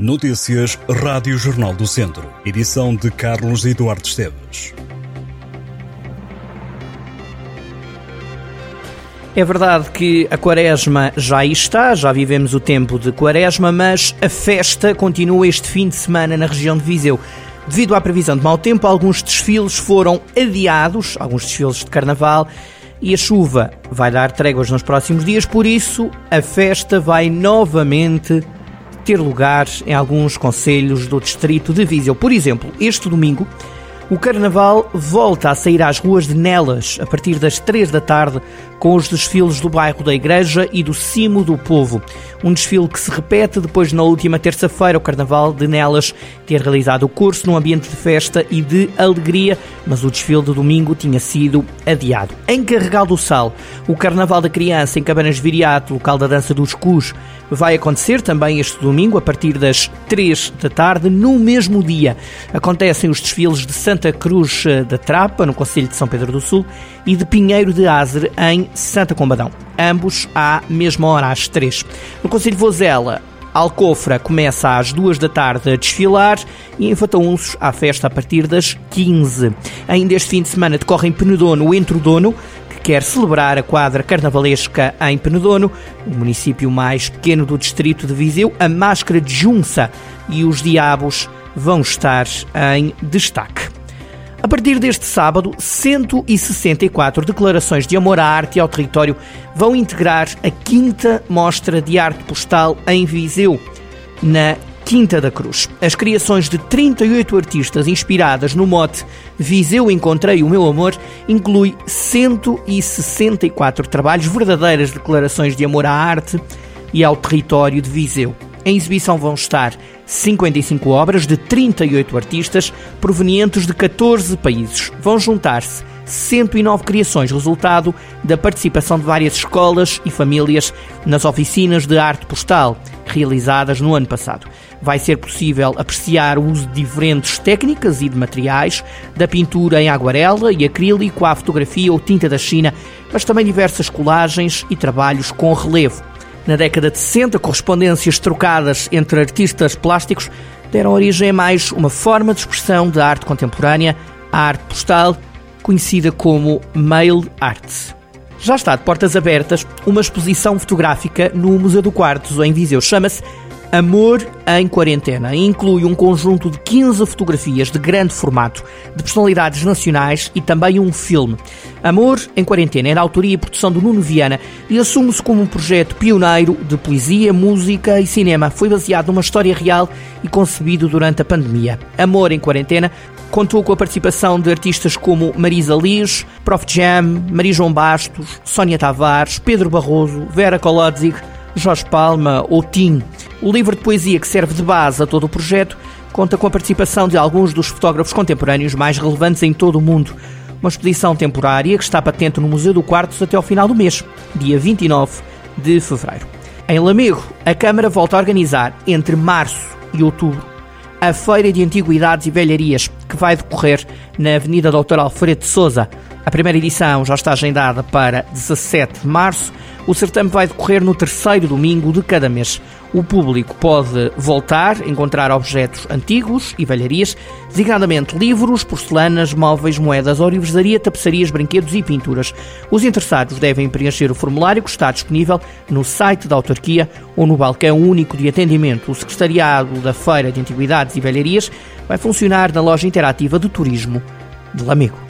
Notícias Rádio Jornal do Centro. Edição de Carlos Eduardo Esteves. É verdade que a quaresma já está, já vivemos o tempo de quaresma, mas a festa continua este fim de semana na região de Viseu. Devido à previsão de mau tempo, alguns desfiles foram adiados, alguns desfiles de carnaval, e a chuva vai dar tréguas nos próximos dias, por isso a festa vai novamente ter lugar em alguns conselhos do distrito de Viseu. Por exemplo, este domingo, o Carnaval volta a sair às ruas de Nelas a partir das 3 da tarde com os desfiles do bairro da Igreja e do Cimo do Povo. Um desfile que se repete depois na última terça-feira o Carnaval de Nelas ter realizado o curso num ambiente de festa e de alegria, mas o desfile de domingo tinha sido adiado. Em Carregal do Sal, o Carnaval da Criança em Cabanas de Viriato, local da Dança dos Cus, vai acontecer também este domingo a partir das 3 da tarde, no mesmo dia. Acontecem os desfiles de Santa Cruz eh, da Trapa, no Conselho de São Pedro do Sul, e de Pinheiro de Azer, em Santa Combadão. Ambos à mesma hora, às 3. No Conselho de Vozela, Alcofra começa às 2 da tarde a desfilar e em Fataunços há festa a partir das 15. Ainda este fim de semana decorre em Penedono o Entrodono, que quer celebrar a quadra carnavalesca em Penedono, o município mais pequeno do distrito de Viseu. A máscara de Junça e os diabos vão estar em destaque. A partir deste sábado, 164 declarações de amor à arte e ao território vão integrar a quinta Mostra de Arte Postal em Viseu, na Quinta da Cruz. As criações de 38 artistas inspiradas no mote Viseu Encontrei o Meu Amor inclui 164 trabalhos, verdadeiras declarações de amor à arte e ao território de Viseu. Em exibição vão estar 55 obras de 38 artistas provenientes de 14 países. Vão juntar-se 109 criações, resultado da participação de várias escolas e famílias nas oficinas de arte postal realizadas no ano passado. Vai ser possível apreciar o uso de diferentes técnicas e de materiais, da pintura em aguarela e acrílico à fotografia ou tinta da China, mas também diversas colagens e trabalhos com relevo. Na década de 60, correspondências trocadas entre artistas plásticos deram origem a mais uma forma de expressão da arte contemporânea, a arte postal, conhecida como mail art. Já está de portas abertas uma exposição fotográfica no Museu do Quartos, em Viseu. Chama-se Amor em Quarentena inclui um conjunto de 15 fotografias de grande formato de personalidades nacionais e também um filme. Amor em Quarentena é da autoria e produção do Nuno Viana e assume-se como um projeto pioneiro de poesia, música e cinema. Foi baseado numa história real e concebido durante a pandemia. Amor em Quarentena contou com a participação de artistas como Marisa Liz, Prof. Jam, Maria João Bastos, Sónia Tavares, Pedro Barroso, Vera Kolodzig, Jorge Palma ou Tim. O livro de poesia que serve de base a todo o projeto conta com a participação de alguns dos fotógrafos contemporâneos mais relevantes em todo o mundo. Uma exposição temporária que está patente no Museu do Quartos até ao final do mês, dia 29 de fevereiro. Em Lamego, a Câmara volta a organizar entre março e outubro a Feira de Antiguidades e Velharias, que vai decorrer na Avenida Doutor Alfredo de Souza. A primeira edição já está agendada para 17 de março. O certame vai decorrer no terceiro domingo de cada mês. O público pode voltar, encontrar objetos antigos e velharias, designadamente livros, porcelanas, móveis, moedas, orivesaria, tapeçarias, brinquedos e pinturas. Os interessados devem preencher o formulário que está disponível no site da autarquia ou no balcão único de atendimento. O secretariado da Feira de Antiguidades e Velharias vai funcionar na loja interativa de turismo de Lamego.